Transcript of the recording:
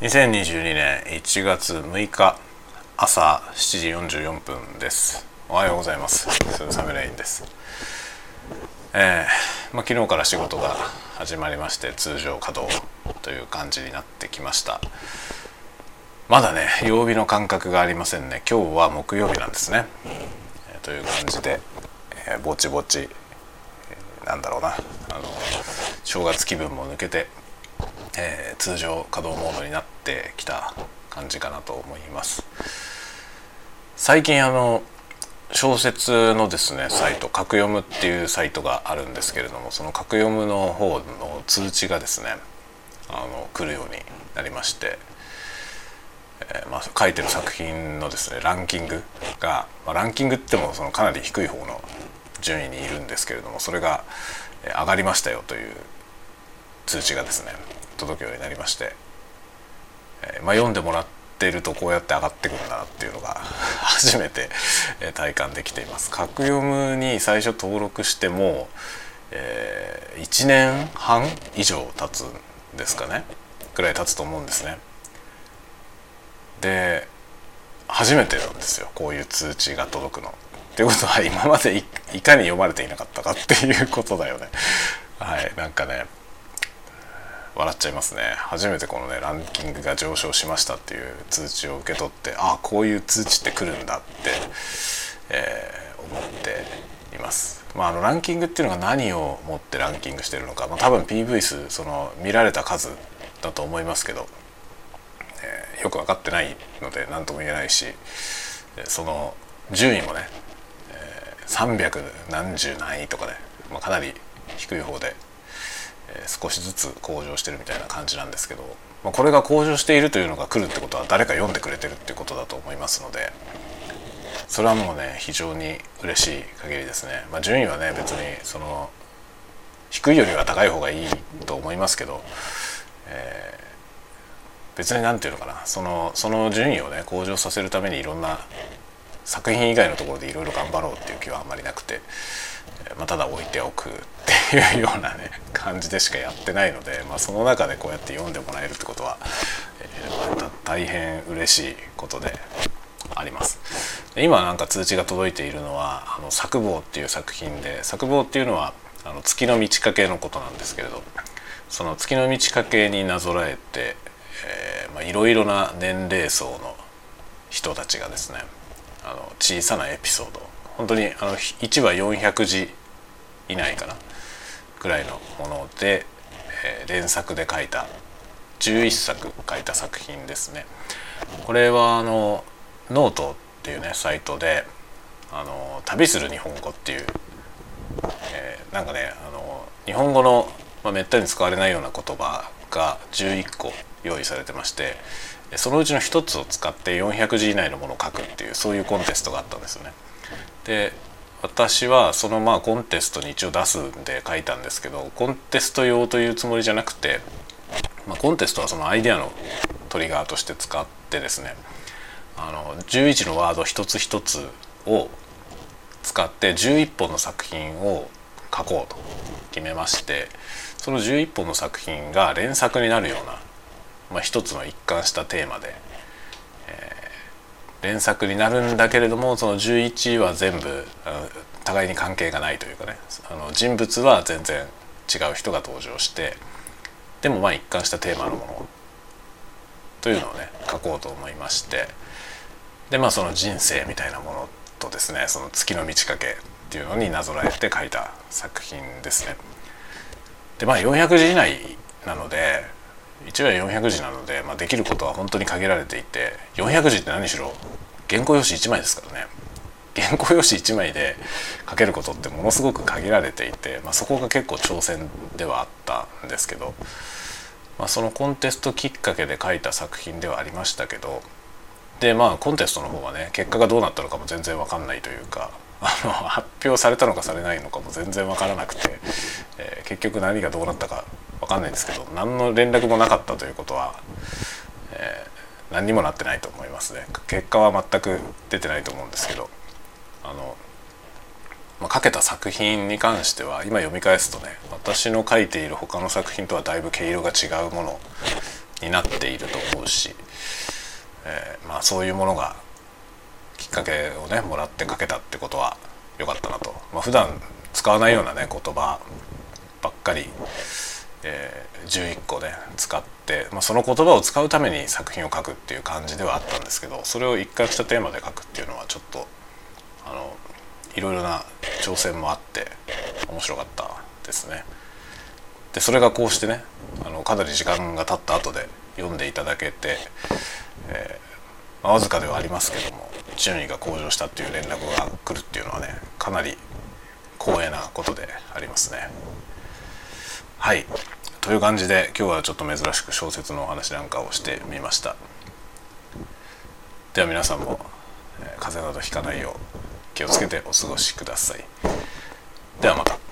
2022年1月6日朝7時44分です。おはようございます。スーサムレインです。えー、まあ、昨日から仕事が始まりまして通常稼働という感じになってきました。まだね曜日の感覚がありませんね。今日は木曜日なんですね、えー、という感じで、えー、ぼちぼち、えー、なんだろうな。あの正月気分も抜けてえー、通常稼働モードになってきた感じかなと思います。最近あの小説のですねサイト「格読む」っていうサイトがあるんですけれどもその格読むの方の通知がですねあの来るようになりまして、えー、まあ、書いてる作品のですねランキングが、まあ、ランキングってもそのかなり低い方の順位にいるんですけれどもそれが上がりましたよという通知がですね届くようになりまして、えー、まあ、読んでもらってるとこうやって上がってくるんだなっていうのが 初めて体感できています。格読むに最初登録しても、えー、1年半以上経つんですかねぐらい経つと思うんですね。で初めてなんですよこういう通知が届くの。ってことは今までいかに読まれていなかったかっていうことだよね。はいなんかね笑っちゃいますね初めてこのねランキングが上昇しましたっていう通知を受け取ってああこういう通知って来るんだって、えー、思っています。まあ、あのランキングっていうのが何をもってランキングしてるのか、まあ、多分 PV 数その見られた数だと思いますけど、えー、よく分かってないので何とも言えないしその順位もね、えー、300何十何位とかね、まあ、かなり低い方で少しずつ向上してるみたいな感じなんですけど、まあ、これが向上しているというのが来るってことは誰か読んでくれてるっていうことだと思いますのでそれはもうね非常に嬉しい限りですね、まあ、順位はね別にその低いよりは高い方がいいと思いますけど、えー、別に何て言うのかな。そのその順位をね向上させるためにいろんな作品以外のところでいろいろ頑張ろうっていう気はあんまりなくて、まあ、ただ置いておくっていうようなね感じでしかやってないので、まあ、その中でこうやって読んでもらえるってことは、えー、大変嬉しいことであります。今なんか通知が届いているのは「あの作望」っていう作品で作望っていうのはあの月の満ち欠けのことなんですけれどその月の満ち欠けになぞらえていろいろな年齢層の人たちがですねあの小さなエピソード本当にあの1話400字以内かなぐらいのもので、えー、連作で書いた11作書いた作品ですね。これはあのノートっていうねサイトであの旅する日本語っていう、えー、なんかねあの日本語の、まあ、めったに使われないような言葉が11個用意されてましてそのうちの1つを使って400字以内のものを書くっていうそういうコンテストがあったんですよね。で私はそのまあコンテストに一応出すんで書いたんですけどコンテスト用というつもりじゃなくて、まあ、コンテストはそのアイデアのトリガーとして使ってですねあの11のワード一つ一つを使って11本の作品を書こうと決めましてその11本の作品が連作になるような、まあ、一つの一貫したテーマで連作になるんだけれどもその11は全部互いに関係がないというかねあの人物は全然違う人が登場してでもまあ一貫したテーマのものというのをね書こうと思いましてでまあその人生みたいなものとですねその月の満ち欠けっていうのになぞらえて書いた作品ですね。でまあ400字以内なので1話400字なので、まあ、できることは本当に限られていて400字って何しろ原稿用紙1枚ですからね。原稿用紙1枚で書けることってものすごく限られていて、まあ、そこが結構挑戦ではあったんですけど、まあ、そのコンテストきっかけで書いた作品ではありましたけどでまあコンテストの方はね結果がどうなったのかも全然分かんないというかあの発表されたのかされないのかも全然分からなくて、えー、結局何がどうなったか分かんないんですけど何の連絡もなかったということは、えー、何にもなってないと思いますね。結果は全く出てないと思うんですけどあの、まあ、書けた作品に関しては今読み返すとね私の書いている他の作品とはだいぶ毛色が違うものになっていると思うし、えー、まあそういうものがきっかけをねもらって書けたってことは良かったなと、まあ、普段使わないようなね言葉かり、えー、11個ね使って、まあ、その言葉を使うために作品を書くっていう感じではあったんですけどそれを一回したテーマで書くっていうのはちょっとあのいろいろな挑戦もあって面白かったですね。でそれがこうしてねあのかなり時間が経った後で読んでいただけて、えー、まあ、わずかではありますけども順位が向上したっていう連絡が来るっていうのはねかなり光栄なことでありますね。はい。という感じで今日はちょっと珍しく小説のお話なんかをしてみました。では皆さんも、えー、風邪などひかないよう気をつけてお過ごしください。ではまた。